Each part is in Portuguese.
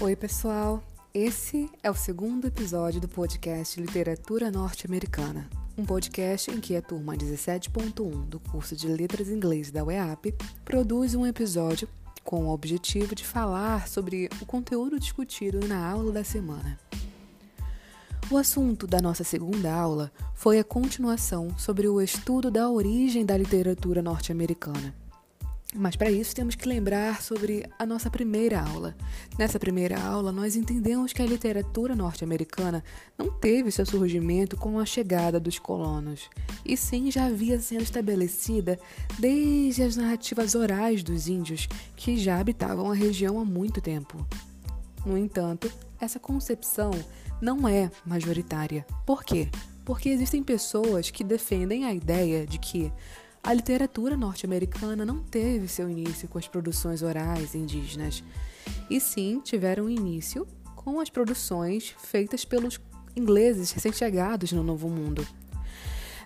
Oi, pessoal. Esse é o segundo episódio do podcast Literatura Norte-Americana, um podcast em que a turma 17.1 do curso de Letras Inglês da UEAP produz um episódio com o objetivo de falar sobre o conteúdo discutido na aula da semana. O assunto da nossa segunda aula foi a continuação sobre o estudo da origem da literatura norte-americana. Mas para isso temos que lembrar sobre a nossa primeira aula. Nessa primeira aula, nós entendemos que a literatura norte-americana não teve seu surgimento com a chegada dos colonos, e sim já havia sendo estabelecida desde as narrativas orais dos índios que já habitavam a região há muito tempo. No entanto, essa concepção não é majoritária. Por quê? Porque existem pessoas que defendem a ideia de que a literatura norte-americana não teve seu início com as produções orais indígenas, e sim tiveram início com as produções feitas pelos ingleses recém-chegados no Novo Mundo.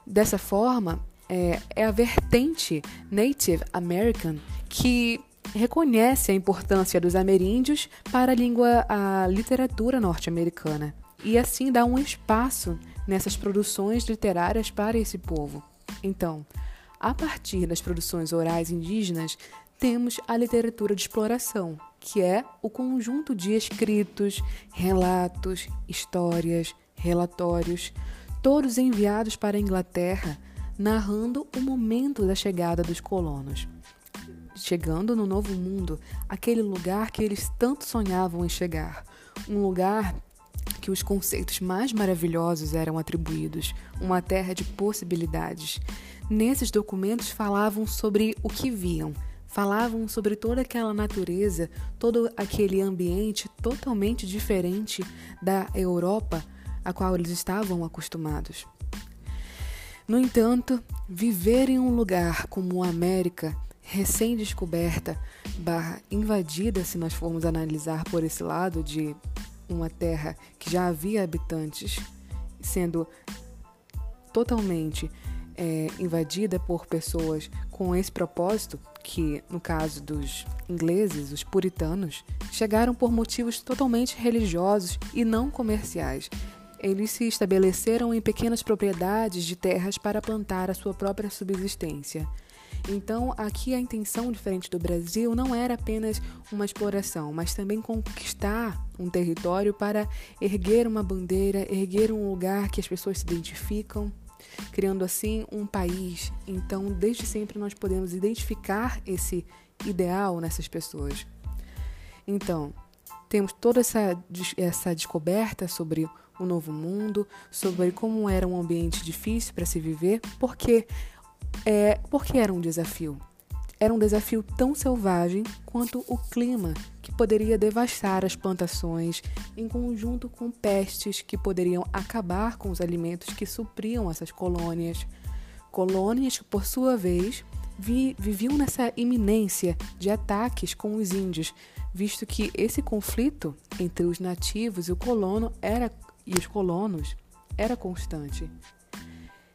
Dessa forma, é, é a vertente Native American que reconhece a importância dos ameríndios para a língua, a literatura norte-americana, e assim dá um espaço nessas produções literárias para esse povo. Então, a partir das produções orais indígenas, temos a literatura de exploração, que é o conjunto de escritos, relatos, histórias, relatórios, todos enviados para a Inglaterra, narrando o momento da chegada dos colonos. Chegando no Novo Mundo, aquele lugar que eles tanto sonhavam em chegar, um lugar que os conceitos mais maravilhosos eram atribuídos, uma terra de possibilidades. Nesses documentos falavam sobre o que viam, falavam sobre toda aquela natureza, todo aquele ambiente totalmente diferente da Europa a qual eles estavam acostumados. No entanto, viver em um lugar como a América, recém-descoberta, invadida, se nós formos analisar por esse lado de uma terra que já havia habitantes, sendo totalmente é, invadida por pessoas com esse propósito, que no caso dos ingleses, os puritanos, chegaram por motivos totalmente religiosos e não comerciais. Eles se estabeleceram em pequenas propriedades de terras para plantar a sua própria subsistência. Então, aqui a intenção, diferente do Brasil, não era apenas uma exploração, mas também conquistar um território para erguer uma bandeira, erguer um lugar que as pessoas se identificam, criando assim um país. Então, desde sempre nós podemos identificar esse ideal nessas pessoas. Então, temos toda essa, essa descoberta sobre o novo mundo, sobre como era um ambiente difícil para se viver, porque é, porque era um desafio. Era um desafio tão selvagem quanto o clima, que poderia devastar as plantações, em conjunto com pestes que poderiam acabar com os alimentos que supriam essas colônias. Colônias que, por sua vez, vi, viviam nessa iminência de ataques com os índios, visto que esse conflito entre os nativos e o colono era e os colonos era constante.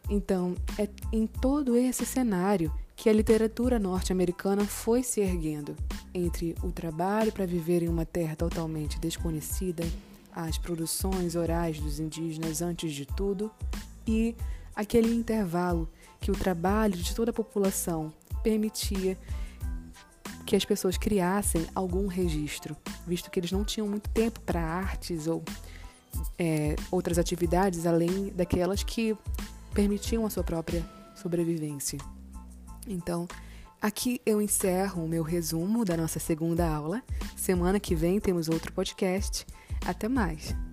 Então, é em todo esse cenário que a literatura norte-americana foi se erguendo entre o trabalho para viver em uma terra totalmente desconhecida, as produções orais dos indígenas antes de tudo e aquele intervalo que o trabalho de toda a população permitia que as pessoas criassem algum registro, visto que eles não tinham muito tempo para artes ou é, outras atividades além daquelas que permitiam a sua própria sobrevivência. Então, aqui eu encerro o meu resumo da nossa segunda aula. Semana que vem temos outro podcast. Até mais!